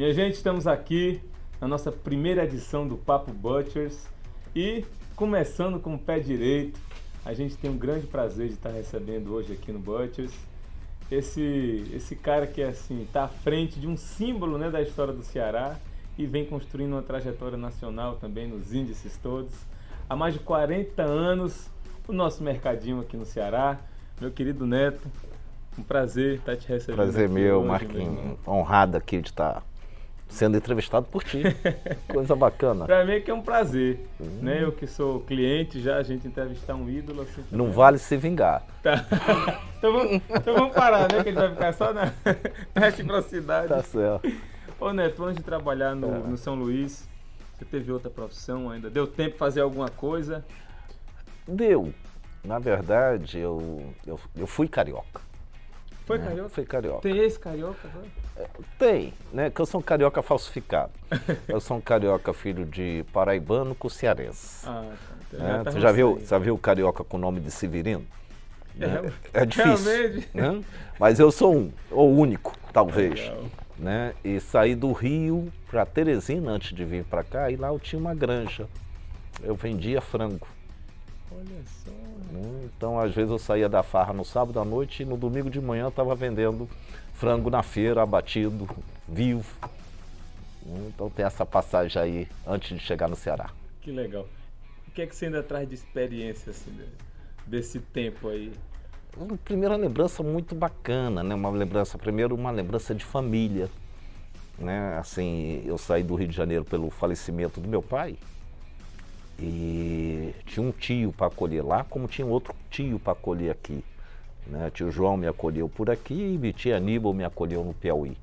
Minha gente, estamos aqui na nossa primeira edição do Papo Butchers e começando com o pé direito, a gente tem um grande prazer de estar recebendo hoje aqui no Butchers esse esse cara que assim está à frente de um símbolo né, da história do Ceará e vem construindo uma trajetória nacional também nos índices todos. Há mais de 40 anos, o nosso mercadinho aqui no Ceará. Meu querido Neto, um prazer estar te recebendo. Prazer meu, Marquinhos. Honrado aqui de estar sendo entrevistado por ti. Coisa bacana. Para mim é que é um prazer, Hum. né? Eu que sou cliente já, a gente entrevistar um ídolo assim. Não também. vale se vingar. Tá. então, vamos, então vamos parar, né? Que a gente vai ficar só na, na reciprocidade. Tá certo. Ô Neto, antes de trabalhar no, É. no São Luís, você teve outra profissão ainda? Deu tempo de fazer alguma coisa? Deu. Na verdade, eu, eu, eu fui carioca. Foi né? carioca? Fui carioca. Tem esse carioca? Foi? Tem, né? Que eu sou um carioca falsificado. eu sou um carioca filho de paraibano com cearense. Ah, tá. Então né? tá já viu, você. já viu o carioca com o nome de Severino? Né? É, É difícil. realmente. né? Mas eu sou um, ou único, talvez. Legal. né? E saí do Rio para Teresina antes de vir para cá e lá eu tinha uma granja. Eu vendia frango. Olha só. Então, às vezes eu saía da farra no sábado à noite e no domingo de manhã estava vendendo frango na feira, abatido, vivo. Então tem essa passagem aí antes de chegar no Ceará. Que legal. O que é que você ainda traz de experiência assim, de- desse tempo aí? Uma primeira lembrança muito bacana, né? Uma lembrança, primeiro uma lembrança de família, né? Assim, eu saí do Rio de Janeiro pelo falecimento do meu pai e tinha um tio para acolher lá, como tinha outro tio para acolher aqui, né? Tio João me acolheu por aqui e tia Aníbal me acolheu no Piauí.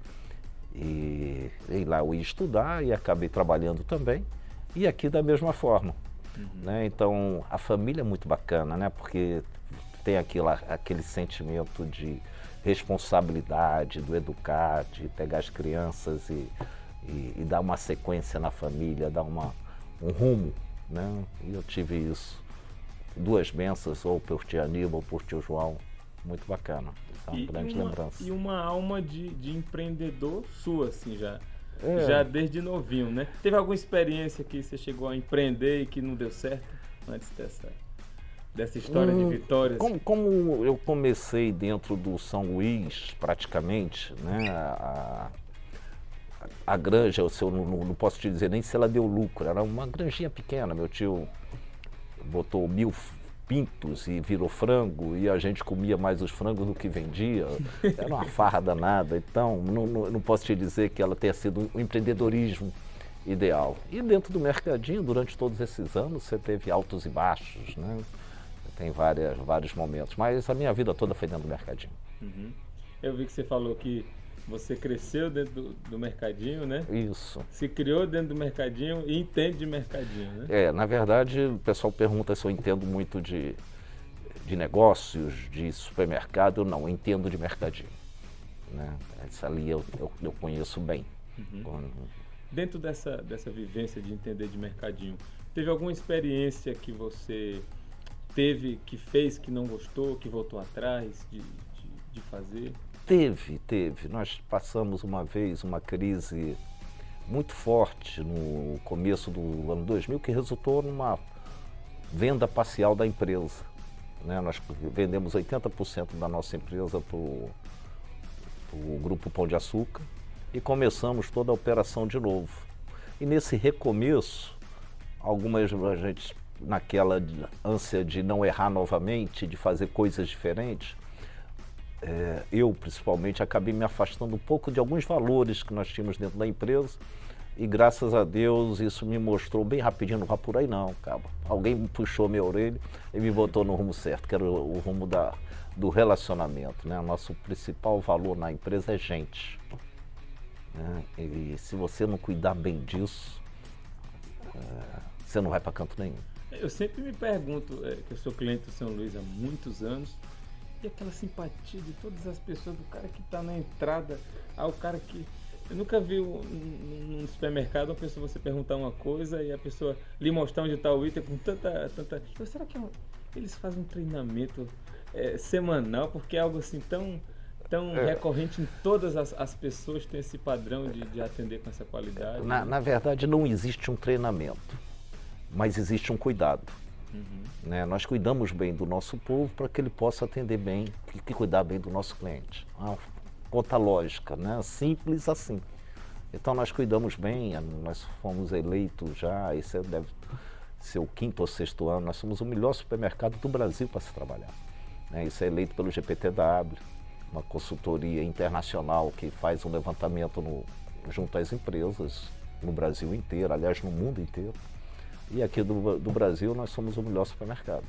E, e lá eu ia estudar e acabei trabalhando também e aqui da mesma forma né? Então a família é muito bacana, né? Porque tem aquilo, aquele sentimento de responsabilidade, do educar, de pegar as crianças e, e, e dar uma sequência na família, dar uma, um rumo, né? E eu tive isso. Duas bênçãos, ou por tio Aníbal, ou por tio João. Muito bacana. Isso é uma grande uma, lembrança. e uma alma de, de empreendedor sua, assim, já. É. Já desde novinho, né? Teve alguma experiência que você chegou a empreender e que não deu certo antes dessa, dessa história de Hum, vitórias? Como, como eu comecei dentro do São Luís, praticamente, né? A, a, a granja, eu, se eu não, não- não posso te dizer nem se ela deu lucro, era uma granjinha pequena. Meu tio botou mil pintos e virou frango e a gente comia mais os frangos do que vendia. Era uma farra danada. Então, não, não, não posso te dizer que ela tenha sido um empreendedorismo ideal. E dentro do mercadinho, durante todos esses anos, você teve altos e baixos, né? Tem várias, vários momentos. Mas a minha vida toda foi dentro do mercadinho. Uhum. Eu vi que você falou que você cresceu dentro do, do mercadinho, né? Isso. Se criou dentro do mercadinho e entende de mercadinho, né? É, na verdade, o pessoal pergunta se eu entendo muito de, de negócios, de supermercado. Eu não, eu entendo de mercadinho. Né? Essa ali eu, eu, eu conheço bem. Quando- Dentro dessa, dessa vivência de entender de mercadinho, teve alguma experiência que você teve, que fez, que não gostou, que voltou atrás de, de, de fazer? Teve, teve. Nós passamos uma vez uma crise muito forte no começo do ano 2000 que resultou numa venda parcial da empresa. né? Nós vendemos 80% da nossa empresa para o Grupo Pão de Açúcar e começamos toda a operação de novo. E nesse recomeço, algumas a gente naquela ânsia de não errar novamente, de fazer coisas diferentes, é, eu principalmente acabei me afastando um pouco de alguns valores que nós tínhamos dentro da empresa e graças a Deus isso me mostrou bem rapidinho, não vá por aí não, cara. Alguém puxou minha orelha e me botou no rumo certo, que era o, o rumo da, do relacionamento. Né? Nosso principal valor na empresa é gente. né? E se você não cuidar bem disso, é, você não vai para canto nenhum. Eu sempre me pergunto, é, que eu sou cliente do São Luís há muitos anos, e aquela simpatia de todas as pessoas, do cara que está na entrada ao cara que. Eu nunca vi um- um- num supermercado uma pessoa você perguntar uma coisa e a pessoa lhe mostrar onde está o item com tanta. tanta... Eu, será que é um- eles fazem um treinamento é, semanal? Porque é algo assim tão. tão é. recorrente em todas as, as pessoas tem esse padrão de, de atender com essa qualidade? Na, na verdade, não existe um treinamento, mas existe um cuidado. Uhum. Né? Nós cuidamos bem do nosso povo para que ele possa atender bem e cuidar bem do nosso cliente. Uma conta lógica, né? simples assim. Então nós cuidamos bem, nós fomos eleitos já, esse deve ser o quinto ou sexto ano, nós somos o melhor supermercado do Brasil para se trabalhar. Né? Isso é eleito pelo GPTW, uma consultoria internacional que faz um levantamento no, junto às empresas no Brasil inteiro, aliás no mundo inteiro. E aqui do, do Brasil nós somos o melhor supermercado.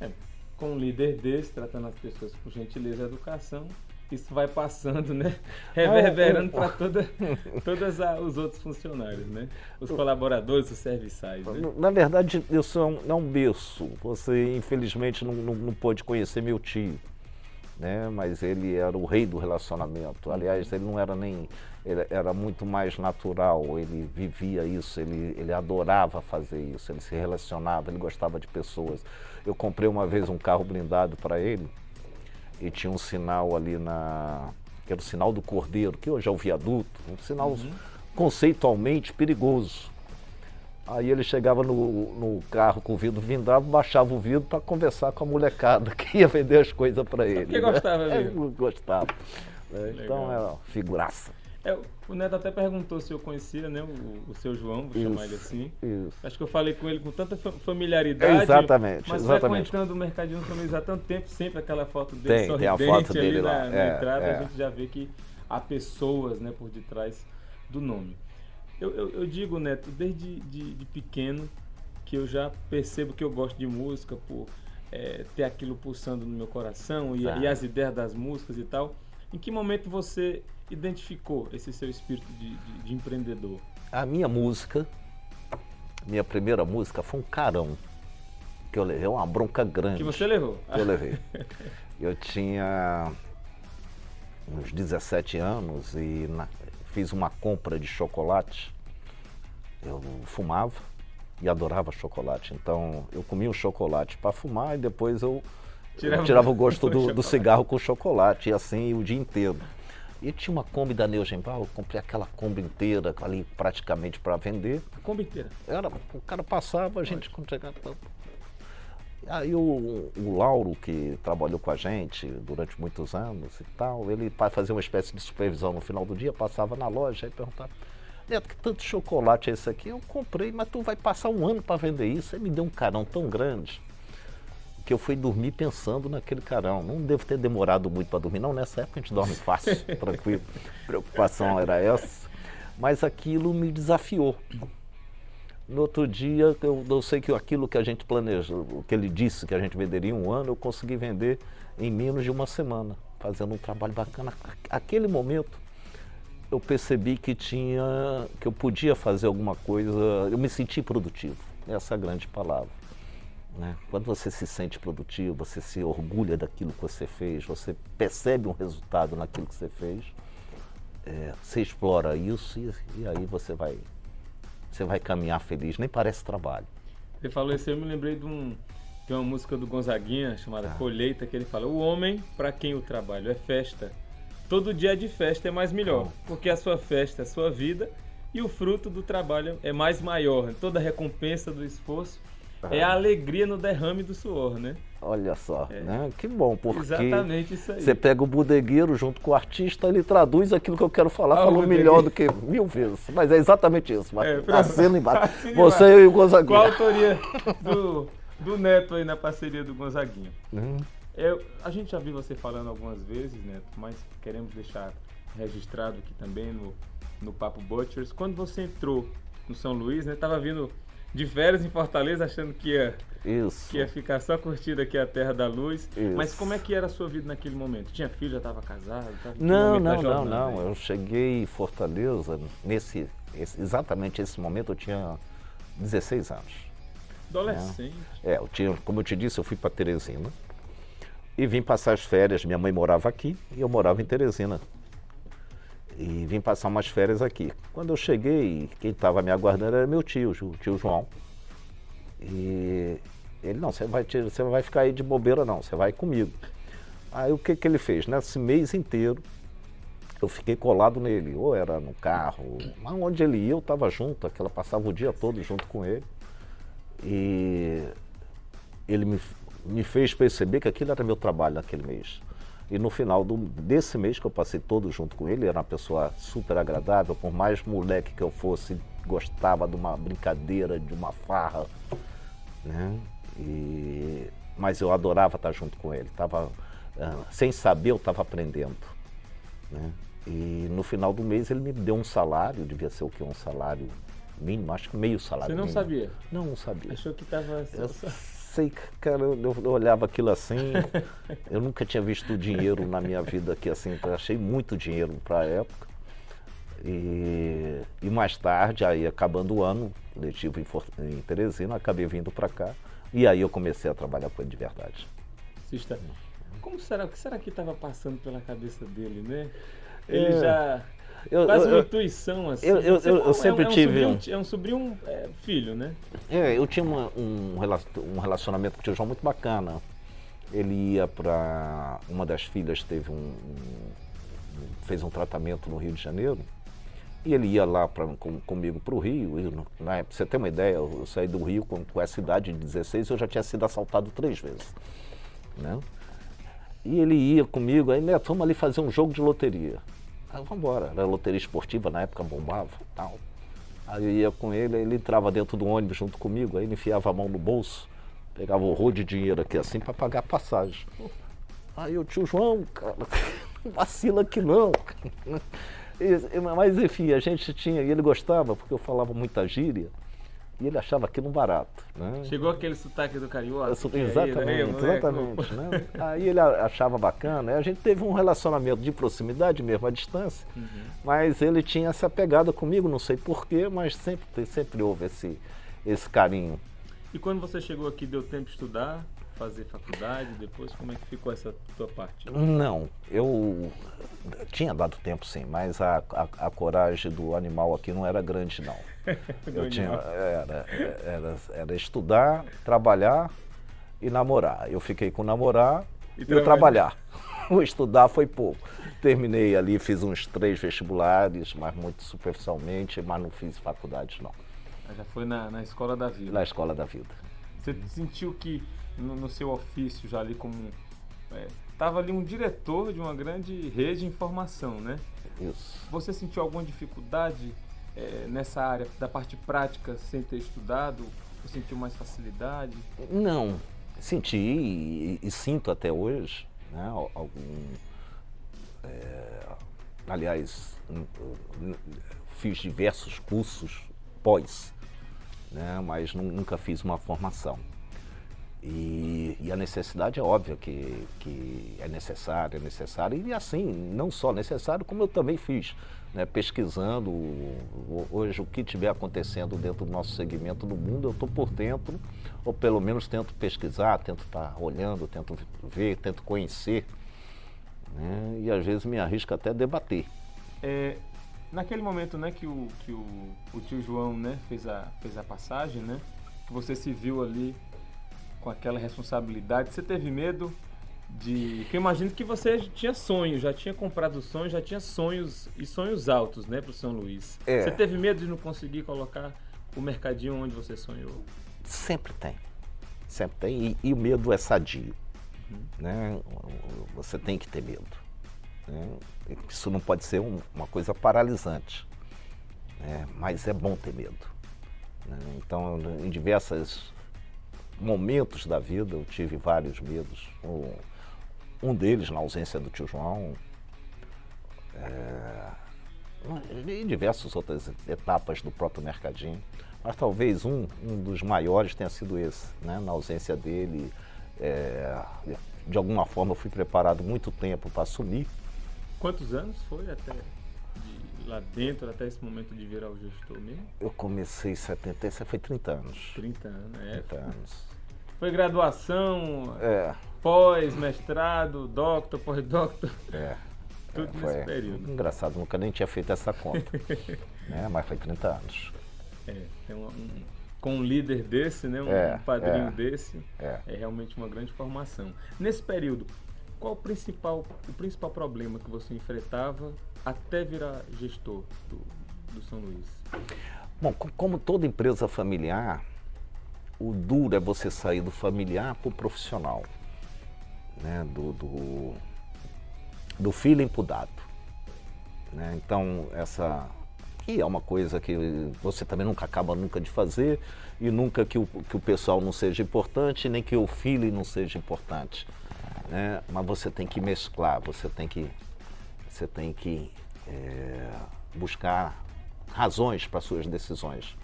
É, com um líder desse, tratando as pessoas com gentileza e educação, isso vai passando, né? Reverberando para toda, todos os outros funcionários, né? Os colaboradores, os serviçais. Né? Na verdade, eu sou um, é um berço. Você, infelizmente, não, não, não pôde conhecer meu tio. Né? Mas ele era o rei do relacionamento. Aliás, ele não era nem. Ele era muito mais natural, ele vivia isso, ele, ele adorava fazer isso, ele se relacionava, ele gostava de pessoas. Eu comprei uma vez um carro blindado para ele e tinha um sinal ali na. que era o sinal do Cordeiro, que hoje é o viaduto, um sinal uhum. conceitualmente perigoso. Aí ele chegava no, no carro com o vidro vindrado, baixava o vidro para conversar com a molecada que ia vender as coisas para ele. Porque né? gostava mesmo. É, gostava. É, então é uma figuraça. É, o Neto até perguntou se eu conhecia né, o, o seu João, vou isso, chamar ele assim. Isso. Acho que eu falei com ele com tanta familiaridade. Exatamente. Mas exatamente. frequentando o Mercadinho Feliz há tanto tempo, sempre aquela foto dele tem, sorridente tem a foto dele lá. Na, na é, entrada, é. a gente já vê que há pessoas né, por detrás do nome. Eu, eu, eu digo, Neto, desde de, de, pequeno que eu já percebo que eu gosto de música por é, ter aquilo pulsando no meu coração e, e as ideias das músicas e tal. Em que momento você identificou esse seu espírito de, de, de empreendedor? A minha música, minha primeira música foi um carão. Que eu levei uma bronca grande. Que você levou? Que eu levei. eu tinha uns 17 anos e na, fiz uma compra de chocolate. Eu fumava e adorava chocolate. Então eu comia o chocolate para fumar e depois eu tirava, eu tirava o gosto do, do, cigarro com chocolate e assim o dia inteiro. E tinha uma Kombi da Neugenbau, eu comprei aquela Kombi inteira ali praticamente para vender. A Kombi inteira? Era, o cara passava, a gente entregava. Aí o, o, Lauro, que trabalhou com a gente durante muitos anos e tal, ele para fazer uma espécie de supervisão no final do dia, passava na loja e perguntava, Neto, que tanto chocolate é esse aqui? Eu comprei, mas tu vai passar um ano para vender isso. Aí me deu um carão tão grande que eu fui dormir pensando naquele carão. Não devo ter demorado muito para dormir, não. Nessa época a gente dorme fácil, tranquilo. Preocupação era essa. Mas aquilo me desafiou. No outro dia, eu, sei que aquilo que a gente planejou, que ele disse que a gente venderia em um ano, eu consegui vender em menos de uma semana, fazendo um trabalho bacana. Aquele momento, eu percebi que tinha, que eu podia fazer alguma coisa, eu me senti produtivo. Essa é a grande palavra. Né? Quando você se sente produtivo, você se orgulha daquilo que você fez, você percebe um resultado naquilo que você fez, é, você explora isso e, e, aí você vai, você vai caminhar feliz, nem parece trabalho. Você falou isso, eu me lembrei de, um, de uma música do Gonzaguinha chamada ah. Colheita, que ele fala: O homem, para quem o trabalho é festa, todo dia de festa é mais melhor, porque a sua festa é a sua vida e o fruto do trabalho é mais maior. Toda recompensa do esforço é a alegria no derrame do suor, né? Olha só, é. né? Que bom, porque Exatamente isso aí. você pega o bodegueiro junto com o artista, ele traduz aquilo que eu quero falar, ah, falou melhor do que mil vezes. Mas é exatamente isso, é, assina embaixo. Você e o Gonzaguinha. Qual a autoria do, do Neto aí na parceria do Gonzaguinha? Uhum. Eu, a gente já viu você falando algumas vezes, Neto, mas queremos deixar registrado aqui também no, no Papo Butchers. Quando você entrou no São Luís, né? Tava vindo de férias em Fortaleza, achando que ia, Isso. que ia ficar só curtindo aqui a Terra da Luz. Isso. Mas como é que era a sua vida naquele momento? Tinha filho, já estava casado? Tava não, não, não, não. Eu cheguei em Fortaleza, nesse, esse, exatamente esse momento eu tinha 16 anos. Adolescente. É, eu tinha, como eu te disse, eu fui para Teresina e vim passar as férias. Minha mãe morava aqui e eu morava em Teresina e vim passar umas férias aqui. Quando eu cheguei, quem estava me aguardando era meu tio, o tio João. E ele, não, você vai, você vai ficar aí de bobeira não, você vai comigo. Aí o que, que ele fez? Nesse mês inteiro, eu fiquei colado nele, ou era no carro, onde ele ia eu estava junto, aquela passava o dia todo junto com ele. E ele me, me fez perceber que aquilo era meu trabalho naquele mês. E no final do, desse mês que eu passei todo junto com ele, era uma pessoa super agradável, por mais moleque que eu fosse, gostava de uma brincadeira, de uma farra, né? E, mas eu adorava estar junto com ele. Tava, uh, sem saber, eu estava aprendendo. Né? E no final do mês ele me deu um salário, devia ser o que? Um salário mínimo, acho que meio salário Você não mínimo. sabia? Não, não sabia. Achou que estava... Eu sei, cara, eu, eu, olhava aquilo assim, eu nunca tinha visto dinheiro na minha vida aqui assim, então achei muito dinheiro para a época. E, e, mais tarde, aí acabando o ano letivo em, em Teresina, acabei vindo para cá e aí eu comecei a trabalhar com ele de verdade. Cista, como será, o que será que estava passando pela cabeça dele, né? Ele é. já eu, Quase eu, uma intuição, assim. Eu, eu, eu, eu sempre é um, tive. Um sobrinho, é um sobrinho é, filho, né? É, eu tinha uma, um, um relacionamento com o tio João muito bacana. Ele ia para. Uma das filhas teve um, um, fez um tratamento no Rio de Janeiro. E ele ia lá pra, com, comigo para o Rio. E, pra você ter uma ideia, eu saí do Rio com, com essa idade de 16 eu já tinha sido assaltado três vezes. Né? E ele ia comigo, aí, Neto, vamos ali fazer um jogo de loteria. Aí vamos embora. Era loteria esportiva, na época bombava tal. Aí eu ia com ele, ele entrava dentro do ônibus junto comigo, aí ele enfiava a mão no bolso, pegava o rolo de dinheiro aqui assim para pagar a passagem. Aí o tio João, cara, vacila que não. Mas enfim, a gente tinha, e ele gostava, porque eu falava muita gíria. E ele achava aquilo um barato. Né? Chegou aquele sotaque do carioca. Exatamente, aí, né? exatamente. Né? Aí ele achava bacana. A gente teve um relacionamento de proximidade mesmo, à distância. Uhum. Mas ele tinha essa pegada comigo, não sei porquê, mas sempre, sempre houve esse, esse carinho. E quando você chegou aqui, deu tempo de estudar? Fazer faculdade depois? Como é que ficou essa tua parte? Não, eu tinha dado tempo sim, mas a, a, a coragem do animal aqui não era grande não. eu tinha, era, era, era estudar, trabalhar e namorar. Eu fiquei com namorar e, e trabalhar. o estudar foi pouco. Terminei ali, fiz uns três vestibulares, mas muito superficialmente, mas não fiz faculdade não. Já foi na, na escola da vida? Na escola da vida. Você sentiu que no, no seu ofício já ali como estava é, ali um diretor de uma grande rede de informação, né? Isso. Você sentiu alguma dificuldade é, nessa área da parte prática sem ter estudado? Você sentiu mais facilidade? Não, senti e, e sinto até hoje, né? Algum, é, aliás, fiz diversos cursos pós, né? Mas nunca fiz uma formação. E, e, a necessidade é óbvia que, que é necessária, é necessária, e assim, não só necessário, como eu também fiz, né, pesquisando hoje o que estiver acontecendo dentro do nosso segmento no mundo, eu estou por dentro, ou pelo menos tento pesquisar, tento estar tá olhando, tento ver, tento conhecer, né, e às vezes me arrisco até debater. É, naquele momento né, que, o, que o, o tio João né, fez, a, fez a passagem, né, que você se viu ali com aquela responsabilidade, você teve medo de. Que eu imagino que você tinha sonhos, já tinha comprado sonhos, já tinha sonhos e sonhos altos, né, para o São Luís. É. Você teve medo de não conseguir colocar o mercadinho onde você sonhou? Sempre tem. Sempre tem. E, e o medo é sadio. Uhum. Né? Você tem que ter medo. Né? Isso não pode ser um, uma coisa paralisante. Né? Mas é bom ter medo. Né? Então, em diversas momentos da vida eu tive vários medos. Um, um deles na ausência do tio João. É, e diversas outras etapas do próprio mercadinho. Mas talvez um, um dos maiores tenha sido esse, né? na ausência dele. É, de alguma forma eu fui preparado muito tempo para assumir. Quantos anos foi até lá dentro, até esse momento de virar o gestor mesmo? Eu comecei em 70, foi 30 anos. 30 anos, é. 30 anos. Foi graduação, é. pós, mestrado, doctor, pós-doctor. É. Tudo é, nesse período. Engraçado, nunca nem tinha feito essa conta. né? Mas foi 30 anos. É, tem um, um, com um líder desse, né? um, é, um padrinho é, desse, é. é realmente uma grande formação. Nesse período, qual o principal, o principal problema que você enfrentava até virar gestor do, do São Luís? Bom, como toda empresa familiar, o duro é você sair do familiar para o profissional, né? do, do, do feeling para o dado. Né? Então, essa que é uma coisa que você também nunca acaba nunca de fazer e nunca que o, que o pessoal não seja importante, nem que o feeling não seja importante. Né? Mas você tem que mesclar, você tem que, você tem que é, buscar razões para suas decisões.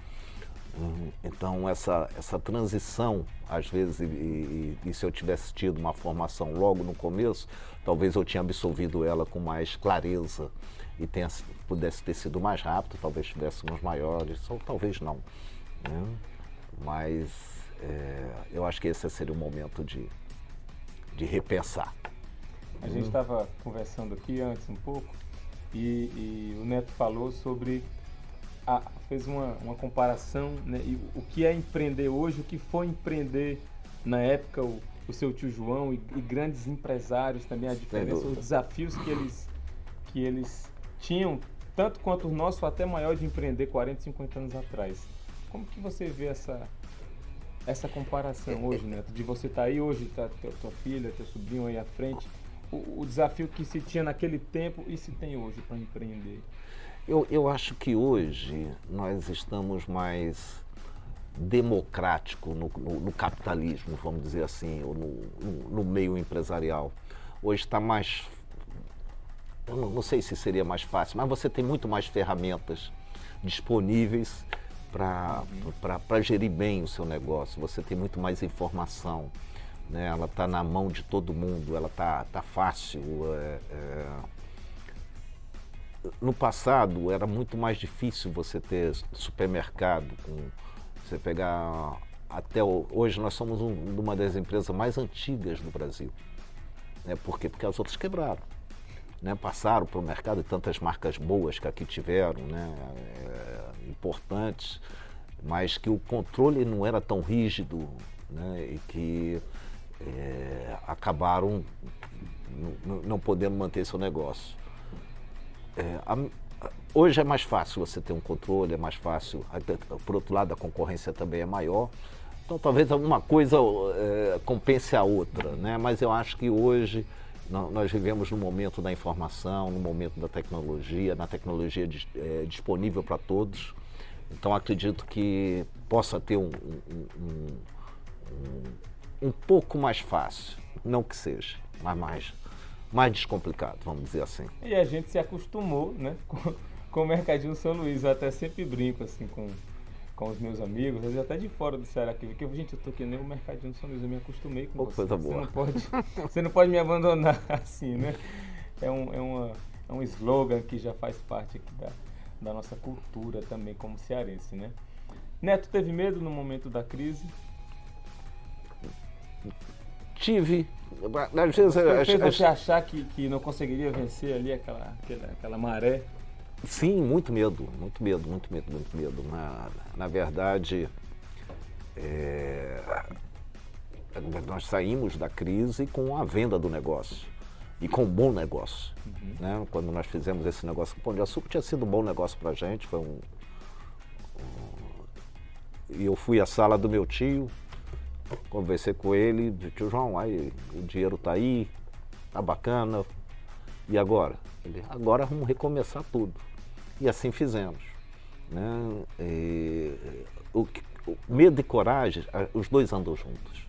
Uhum. Então, essa, essa transição, às vezes, e, e, e, se eu tivesse tido uma formação logo no começo, talvez eu tinha absolvido ela com mais clareza e tenha, pudesse ter sido mais rápido, talvez tivéssemos maiores, ou talvez não. Né? Mas é, eu acho que esse seria o momento de, de repensar. A gente estava conversando aqui antes um pouco e, e o Neto falou sobre a, fez uma, uma comparação, né, e o que é empreender hoje, o que foi empreender na época, o, o seu tio João e, e, grandes empresários também, a diferença, os desafios que eles, que eles tinham, tanto quanto o nosso, até maior de empreender 40, 50 anos atrás. Como que você vê essa, essa comparação hoje, Neto? De você estar tá aí hoje, tá, tua filha, teu sobrinho aí à frente, o, o desafio que se tinha naquele tempo e se tem hoje para empreender? Eu, eu acho que hoje nós estamos mais democrático no, no, no, capitalismo, vamos dizer assim, ou no, no meio empresarial. Hoje está mais. Eu não, não, sei se seria mais fácil, mas você tem muito mais ferramentas disponíveis para gerir bem o seu negócio. Você tem muito mais informação. Né? Ela está na mão de todo mundo, ela está tá fácil. É, é no passado era muito mais difícil você ter supermercado com você pegar até hoje nós somos um, uma das empresas mais antigas do Brasil. Né? Por quê? Porque as outras quebraram. Né? Passaram para o mercado e tantas marcas boas que aqui tiveram, né? É, importantes, mas que o controle não era tão rígido né? e que é, acabaram não podendo manter seu negócio. É, a, hoje é mais fácil você ter um controle, é mais fácil. Por outro lado, a concorrência também é maior. Então, talvez alguma coisa é, compense a outra, né? Mas eu acho que hoje nós vivemos no momento da informação, no momento da tecnologia, na tecnologia é, disponível para todos. Então, acredito que possa ter um, um, um, um, pouco mais fácil, não que seja, mas mais mais descomplicado, vamos dizer assim. E a gente se acostumou, né, com, com o Mercadinho São Luís. Eu até sempre brinco, assim, com, com os meus amigos, às vezes até de fora do Ceará aqui, porque, gente, eu tô que nem o Mercadinho São Luís, eu me acostumei com oh, você. Coisa boa. Você não, pode, você não pode me abandonar assim, né? É um, é, uma, é um slogan que já faz parte aqui da, da nossa cultura também como cearense, né? Neto teve medo no momento da crise? Tive. Às vezes, Foi, fez você achar que, que não conseguiria vencer ali aquela, aquela, aquela maré? Sim, muito medo, muito medo, muito medo, muito medo. Na, na verdade, é, nós saímos da crise com a venda do negócio e com um bom negócio. Uhum. Né? Quando nós fizemos esse negócio com o Pão de Açúcar, tinha sido um bom negócio para a gente. Foi um, um, e eu fui à sala do meu tio, Conversei com ele, tio João, aí o dinheiro tá aí, tá bacana. E agora? Ele, agora vamos recomeçar tudo. E assim fizemos. Né? E, o, o, medo e coragem, os dois andam juntos.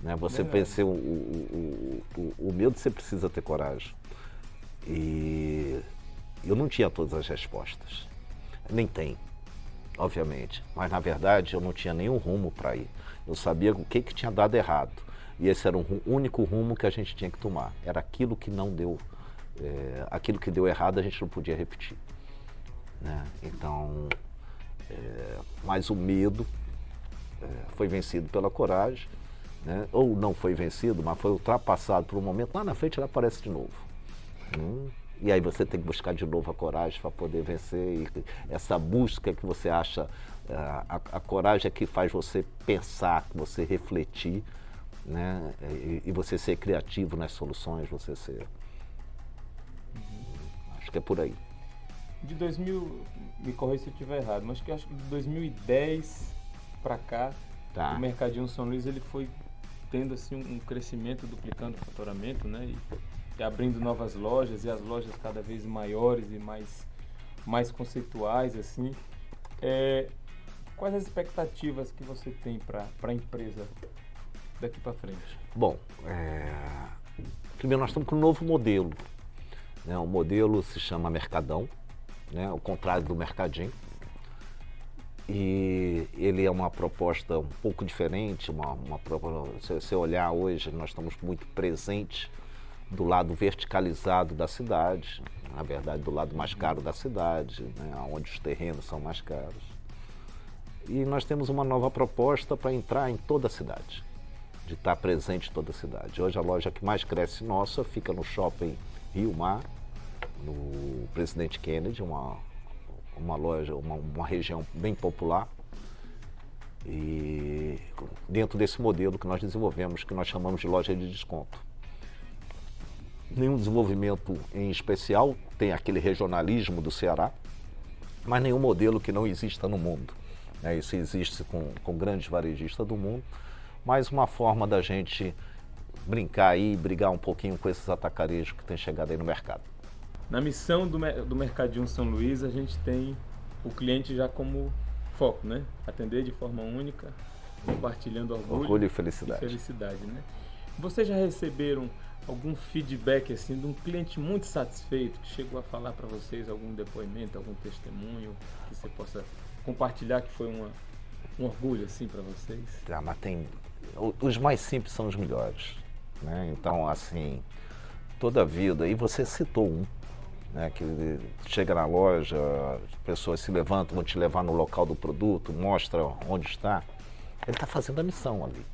Né? Você pensa, o, o, o, o medo você precisa ter coragem. E eu não tinha todas as respostas. Nem tem, obviamente. Mas na verdade eu não tinha nenhum rumo para ir. Eu sabia o que, que tinha dado errado. E esse era o único rumo que a gente tinha que tomar. Era aquilo que não deu, é, aquilo que deu errado a gente não podia repetir. Né? Então, é, mas o medo é, foi vencido pela coragem, né? ou não foi vencido, mas foi ultrapassado por um momento. Lá na frente ele aparece de novo. Hum? E aí você tem que buscar de novo a coragem para poder vencer. E essa busca que você acha, a, a, a, coragem é que faz você pensar, você refletir né? E, e, você ser criativo nas soluções, você ser. Uhum. Acho que é por aí. De 2000, me corrija se eu estiver errado, mas que acho que de 2010 para cá, tá. o Mercadinho São Luís ele foi tendo assim um crescimento, duplicando o faturamento, né? E abrindo novas lojas e as lojas cada vez maiores e mais mais conceituais assim. É, quais as expectativas que você tem para a empresa daqui para frente? Bom, é... primeiro nós estamos com um novo modelo. Né? O modelo se chama Mercadão, né? o contrário do Mercadinho. E ele é uma proposta um pouco diferente, uma, uma se você olhar hoje, nós estamos muito presentes do lado verticalizado da cidade, na verdade do lado mais caro da cidade, né, onde os terrenos são mais caros. E nós temos uma nova proposta para entrar em toda a cidade de estar presente em toda a cidade. Hoje a loja que mais cresce nossa fica no shopping Rio Mar, no Presidente Kennedy, uma, uma loja, uma, uma região bem popular. E dentro desse modelo que nós desenvolvemos, que nós chamamos de loja de desconto. Nenhum desenvolvimento em especial, tem aquele regionalismo do Ceará, mas nenhum modelo que não exista no mundo. Né? Isso existe com, com grandes varejistas do mundo mais uma forma da gente brincar aí, brigar um pouquinho com esses atacarejos que tem chegado aí no mercado. Na missão do, do Mercadinho São Luís, a gente tem o cliente já como foco, né? Atender de forma única, compartilhando orgulho, orgulho e felicidade. E felicidade, né? Vocês já receberam algum feedback assim de um cliente muito satisfeito que chegou a falar para vocês algum depoimento, algum testemunho que você possa compartilhar que foi uma, um orgulho assim para vocês? Ah, mas tem os mais simples são os melhores. Né? Então, assim, toda a vida, e você citou um, né, que chega na loja, as pessoas se levantam, vão te levar no local do produto, mostra onde está. Ele está fazendo a missão ali.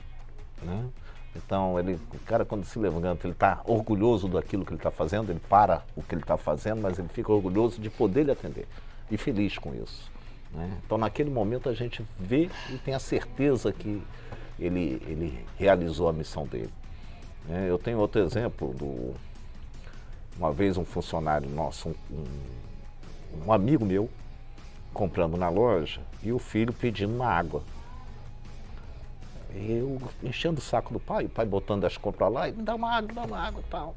Né? Então, ele, o cara, quando se levanta, ele está orgulhoso daquilo que ele está fazendo, ele para o que ele está fazendo, mas ele fica orgulhoso de poder lhe atender e feliz com isso. Né? Então, naquele momento, a gente vê e tem a certeza que ele, ele realizou a missão dele. É, eu tenho outro exemplo do uma vez um funcionário nosso, um, um, um, amigo meu, comprando na loja e o filho pedindo uma água. Eu enchendo o saco do pai, o pai botando as compras lá e me dá uma água, dá uma água e tal.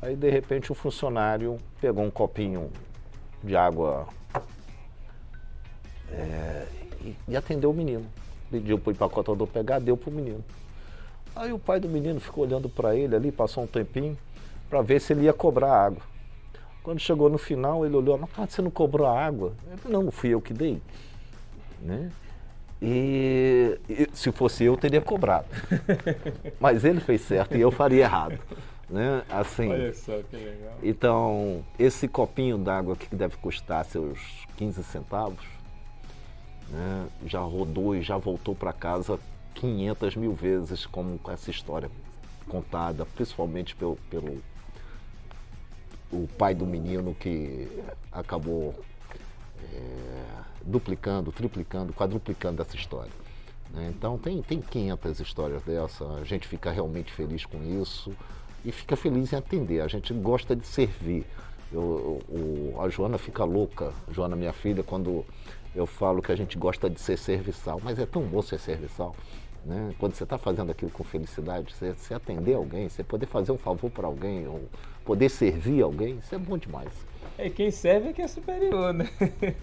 Aí de repente o funcionário pegou um copinho de água é, e, e atendeu o menino pediu para o empacotador pegar, deu para o menino. Aí o pai do menino ficou olhando para ele ali, passou um tempinho, para ver se ele ia cobrar água. Quando chegou no final, ele olhou, mas você não cobrou a água? Ele não, não fui eu que dei. Né? E, e, se fosse eu, teria cobrado. Mas ele fez certo e eu faria errado. Né? Assim, Olha só que legal. Então, esse copinho d'água que deve custar seus 15 centavos, né, já rodou e já voltou para casa 500 mil vezes com essa história contada, principalmente pelo, pelo o pai do menino que acabou duplicando, triplicando, quadruplicando essa história. Né? Então tem, tem 500 histórias dessa, a gente fica realmente feliz com isso e fica feliz em atender, a gente gosta de servir. Eu, eu, a Joana fica louca, Joana, minha filha, quando eu falo que a gente gosta de ser serviçal, mas é tão bom ser serviçal. Né? Quando você está fazendo aquilo com felicidade, você, você, atender alguém, você poder fazer um favor para alguém, ou poder servir alguém, isso é bom demais. É, quem serve é que é superior, né? É?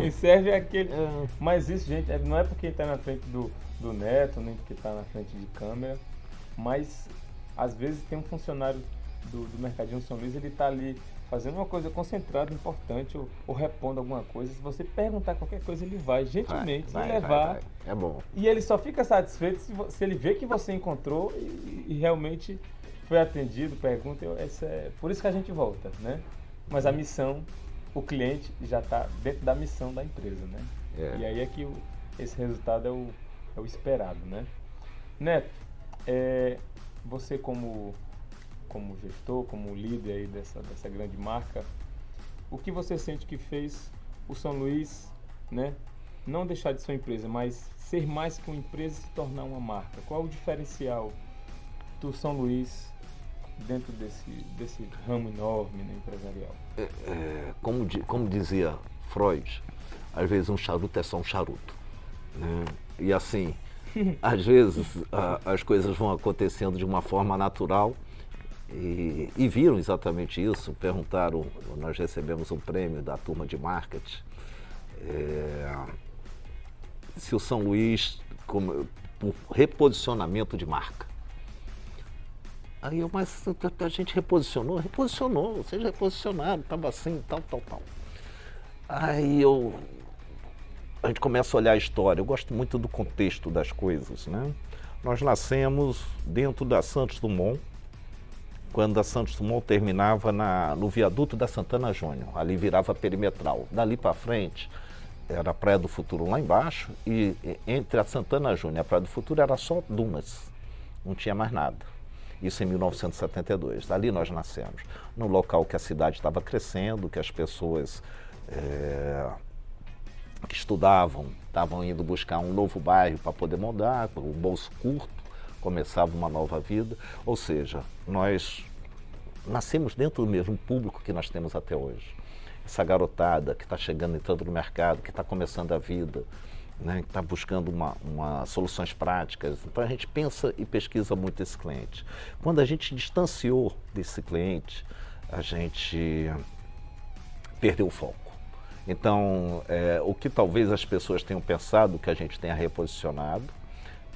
Quem serve é aquele. É. Mas isso, gente, é, não é porque está na frente do, do neto, nem porque está na frente de câmera, mas às vezes tem um funcionário do, do Mercadinho São Luís, ele está ali fazendo uma coisa concentrada, importante, ou, ou repondo alguma coisa. Se você perguntar qualquer coisa, ele vai gentilmente vai, vai, levar. Vai, é bom. E ele só fica satisfeito se, se ele vê que você encontrou e, e realmente foi atendido, pergunta. Eu, é, por isso que a gente volta, né? Mas a missão, o cliente já está dentro da missão da empresa, né? É. E aí é que o, esse resultado é o, é o esperado, né? Neto, é, você como como gestor, como líder aí dessa, dessa grande marca, o que você sente que fez o São Luís, né, não deixar de ser uma empresa, mas ser mais que uma empresa e se tornar uma marca? Qual o diferencial do São Luís dentro desse, desse ramo enorme né, empresarial? É, é, como, como dizia Freud, às vezes um charuto é só um charuto. Né? E assim, às vezes a, as coisas vão acontecendo de uma forma natural e, e, viram exatamente isso. Perguntaram, nós recebemos um prêmio da turma de marketing, é, se o São Luís, como, por reposicionamento de marca. Aí eu, mas a gente reposicionou? Reposicionou, vocês reposicionaram, estava assim, tal, tal, tal. Aí eu. A gente começa a olhar a história. Eu gosto muito do contexto das coisas, né? Nós nascemos dentro da Santos Dumont, quando a Santos Dumont terminava na, no viaduto da Santana Júnior. Ali virava perimetral. Dali para frente era a Praia do Futuro lá embaixo e entre a Santana Júnior e a Praia do Futuro era só dunas. Não tinha mais nada. Isso em 1972. Ali nós nascemos. No local que a cidade estava crescendo, que as pessoas é, que estudavam estavam indo buscar um novo bairro para poder mudar, o bolso curto, começava uma nova vida. Ou seja, nós nascemos dentro do mesmo público que nós temos até hoje. Essa garotada que está chegando entrando no mercado, que está começando a vida, né, que está buscando uma, uma, soluções práticas. Então a gente pensa e pesquisa muito esse cliente. Quando a gente distanciou desse cliente, a gente perdeu o foco. Então, é, o que talvez as pessoas tenham pensado que a gente tenha reposicionado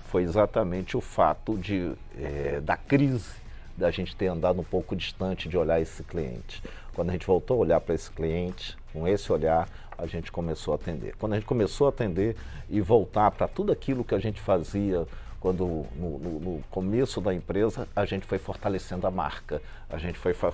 foi exatamente o fato de, é, da crise da gente ter andado um pouco distante de olhar esse cliente. Quando a gente voltou a olhar para esse cliente, com esse olhar, a gente começou a atender. Quando a gente começou a atender e voltar para tudo aquilo que a gente fazia quando no, no, no, começo da empresa a gente foi fortalecendo a marca, a gente foi fa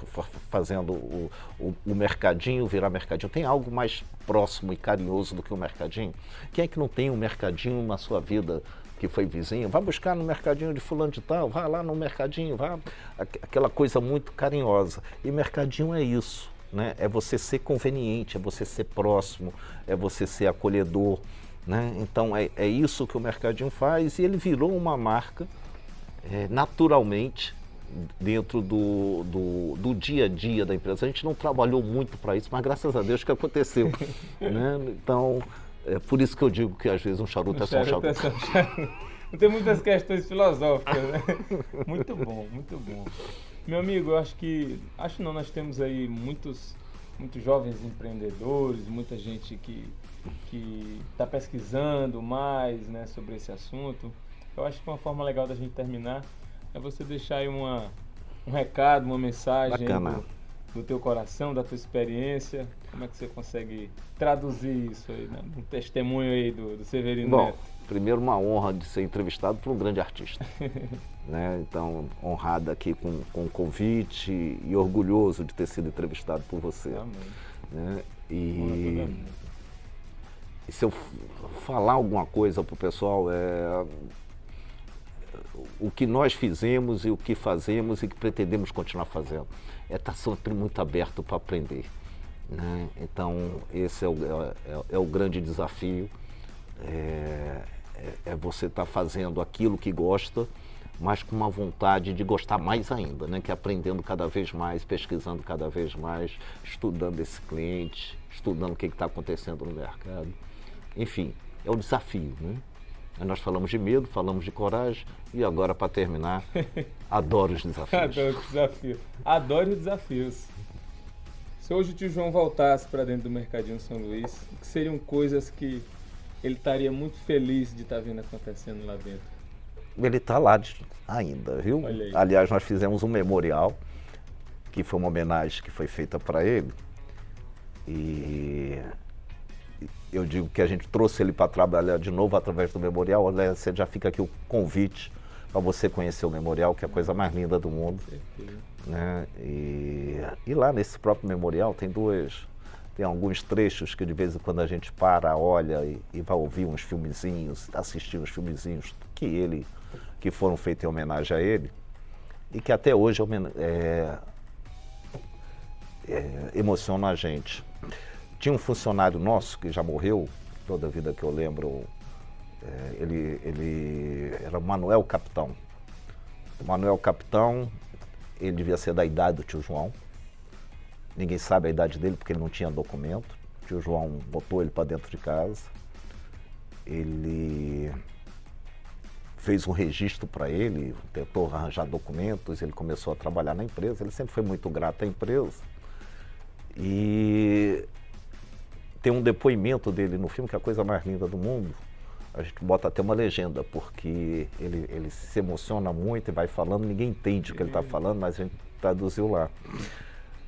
fazendo o, o, o, mercadinho virar mercadinho. Tem algo mais próximo e carinhoso do que o mercadinho? Quem é que não tem um mercadinho na sua vida que foi vizinho? Vá buscar no mercadinho de fulano de tal, vá lá no mercadinho, vá aquela coisa muito carinhosa. E mercadinho é isso. Né? É você ser conveniente, é você ser próximo, é você ser acolhedor. Né? Então é, é isso que o Mercadinho faz e ele virou uma marca é, naturalmente dentro do, do, do, dia a dia da empresa. A gente não trabalhou muito para isso, mas graças a Deus que aconteceu. né? Então, é por isso que eu digo que às vezes um charuto, um é só um charuto. É só um charuto. Tem muitas questões filosóficas, né? Muito bom, muito bom. Meu amigo, eu acho que. Acho não, nós temos aí muitos, muitos jovens empreendedores, muita gente que que está pesquisando mais né, sobre esse assunto. Eu acho que uma forma legal da gente terminar é você deixar aí uma, um recado, uma mensagem do, do, teu coração, da tua experiência. Como é que você consegue traduzir isso aí, né? um testemunho aí do, do Severino Bom, Neto? Primeiro, uma honra de ser entrevistado por um grande artista. né? Então, honrado aqui com, com o convite e orgulhoso de ter sido entrevistado por você. Amém. Né? E e se eu falar alguma coisa para o pessoal, é o que nós fizemos e o que fazemos e que pretendemos continuar fazendo. É estar tá sempre muito aberto para aprender. Né? Então, esse é o, é, é o grande desafio. É, é, é você estar tá fazendo aquilo que gosta, mas com uma vontade de gostar mais ainda, né? que é aprendendo cada vez mais, pesquisando cada vez mais, estudando esse cliente, estudando o que está acontecendo no mercado. Enfim, é o desafio, né? Nós falamos de medo, falamos de coragem e agora, para terminar, adoro os desafios. adoro os desafios. Adoro os desafios. Se hoje o tio João voltasse para dentro do Mercadinho São Luís, que seriam coisas que ele estaria muito feliz de estar tá vendo acontecendo lá dentro? Ele está lá ainda, viu? Aliás, nós fizemos um memorial, que foi uma homenagem que foi feita para ele. E eu digo que a gente trouxe ele para trabalhar de novo através do memorial. Olha, você já fica aqui o convite para você conhecer o memorial, que é a coisa mais linda do mundo. Né? E, e lá nesse próprio memorial tem duas. Tem alguns trechos que de vez em quando a gente para, olha e, e vai ouvir uns filmezinhos, assistir uns filmezinhos que ele, que foram feitos em homenagem a ele, e que até hoje é, é, emocionam a gente. Tinha um funcionário nosso que já morreu, toda a vida que eu lembro, é, ele, ele era Manuel Capitão. O Manuel Capitão, ele devia ser da idade do tio João. Ninguém sabe a idade dele porque ele não tinha documento. O tio João botou ele para dentro de casa. Ele fez um registro para ele, tentou arranjar documentos, ele começou a trabalhar na empresa. Ele sempre foi muito grato à empresa. E tem um depoimento dele no filme que é a coisa mais linda do mundo. A gente bota até uma legenda, porque ele, ele se emociona muito e vai falando, ninguém entende o que ele está falando, mas a gente traduziu lá.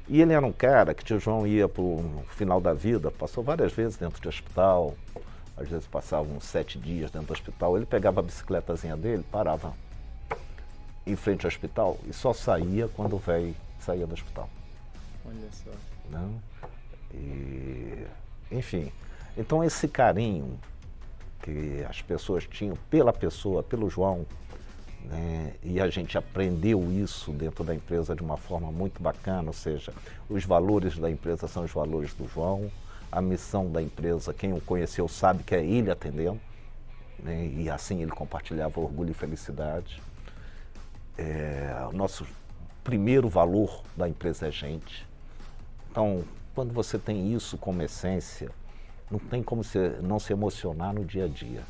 E ele era um cara que tio João ia para o final da vida, passou várias vezes dentro de hospital, às vezes passava uns sete dias dentro do hospital. Ele pegava a bicicletazinha dele, parava em frente ao hospital e só saía quando o velho saía do hospital. Olha só. Não? E, enfim, então esse carinho que as pessoas tinham pela pessoa, pelo João, né? e a gente aprendeu isso dentro da empresa de uma forma muito bacana, ou seja, os valores da empresa são os valores do João, a missão da empresa, quem o conheceu sabe que é ele atendendo, né? e assim ele compartilhava orgulho e felicidade. É, o nosso primeiro valor da empresa é gente. Então, quando você tem isso como essência, não tem como você não se emocionar no dia a dia.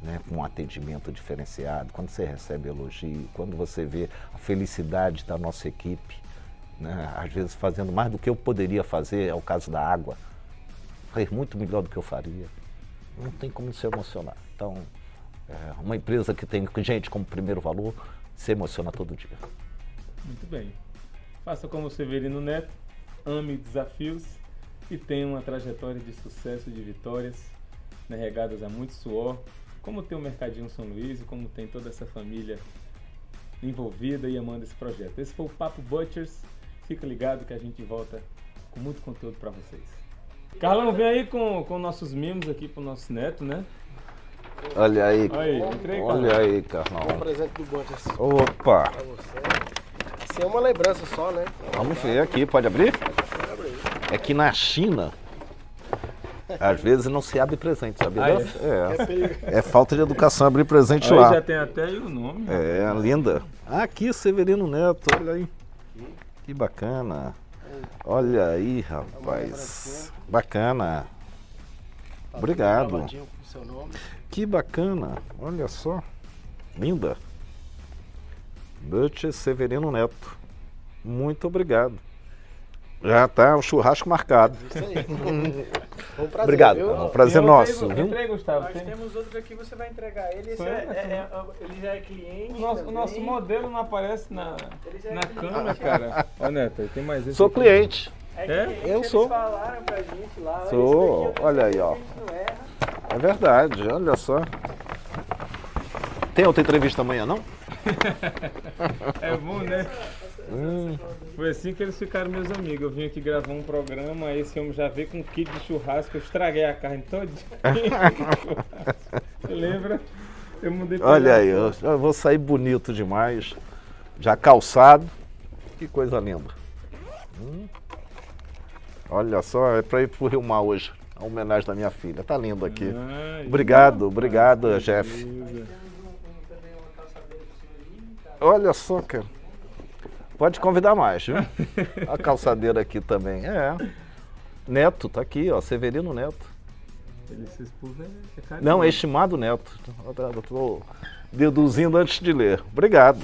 Né, com um atendimento diferenciado, quando você recebe elogio, quando você vê a felicidade da nossa equipe, né, às vezes fazendo mais do que eu poderia fazer, é o caso da água, faz muito melhor do que eu faria. Não tem como se emocionar. Então, é uma empresa que tem gente como primeiro valor, se emociona todo dia. Muito bem. Faça como o Severino Neto, ame desafios e tenha uma trajetória de sucesso, de vitórias, né, regadas a muito suor, como tem o Mercadinho São Luís e como tem toda essa família envolvida e amando esse projeto. Esse foi o Papo Butchers. Fica ligado que a gente volta com muito conteúdo para vocês. Carlão, vem aí com, com nossos mimos aqui pro nosso neto, né? Olha aí, Olha aí, entrei, olha Carlão. aí, Um Carlão. presente do Bunches Opa, pra você. Assim é uma lembrança só, né? vamos ver aqui, pode abrir? É que na China, às vezes não se abre presente, sabe? Ah, é? é. É falta de educação abrir presente Aí lá. já tem até aí o nome. É, linda. Aqui, Severino Neto, olha aí. Que bacana. Olha aí, rapaz. Bacana. Obrigado. Que bacana. Olha só. Linda. Butch Severino Neto. Muito obrigado. Já tá o churrasco marcado. Isso aí. Foi um prazer, Obrigado. viu? Um prazer aí, nosso, viu? Entrei, Gustavo. Nós tem- temos outro aqui, você vai entregar ele. É, eu, é- é- ele já é cliente. O nosso, o nosso modelo não aparece na, é na cliente. câmera, cara. Ó, Neto, tem mais esse Sou aqui. cliente. É que É? eles Eu sou. falaram pra gente lá. Sou. eu Olha aí, ó. É verdade, olha só. Tem outra entrevista amanhã, não? É bom, né? Hum, Foi assim que eles ficaram meus amigos. Eu vim aqui gravar um programa, aí esse homem já veio com um kit de churrasco, eu estraguei a carne toda. Lembra? Eu mudei pra olha aí, eu, eu vou sair bonito demais. Já calçado. Que coisa linda. Hum. Olha só, é pra ir pro Rio Mar hoje. A homenagem da minha filha. Tá lindo aqui. Ai, Obrigado, obrigado, que Jeff. beleza. Temos um, um, também uma calçadeira pro senhorinho. Tá? Olha só, cara. Pode convidar mais, viu? A calçadeira aqui também. É. Neto, tá aqui, ó. Severino Neto. Ele se expôs, é, carinho. Não, é estimado Neto. Eu tô deduzindo antes de ler. Obrigado.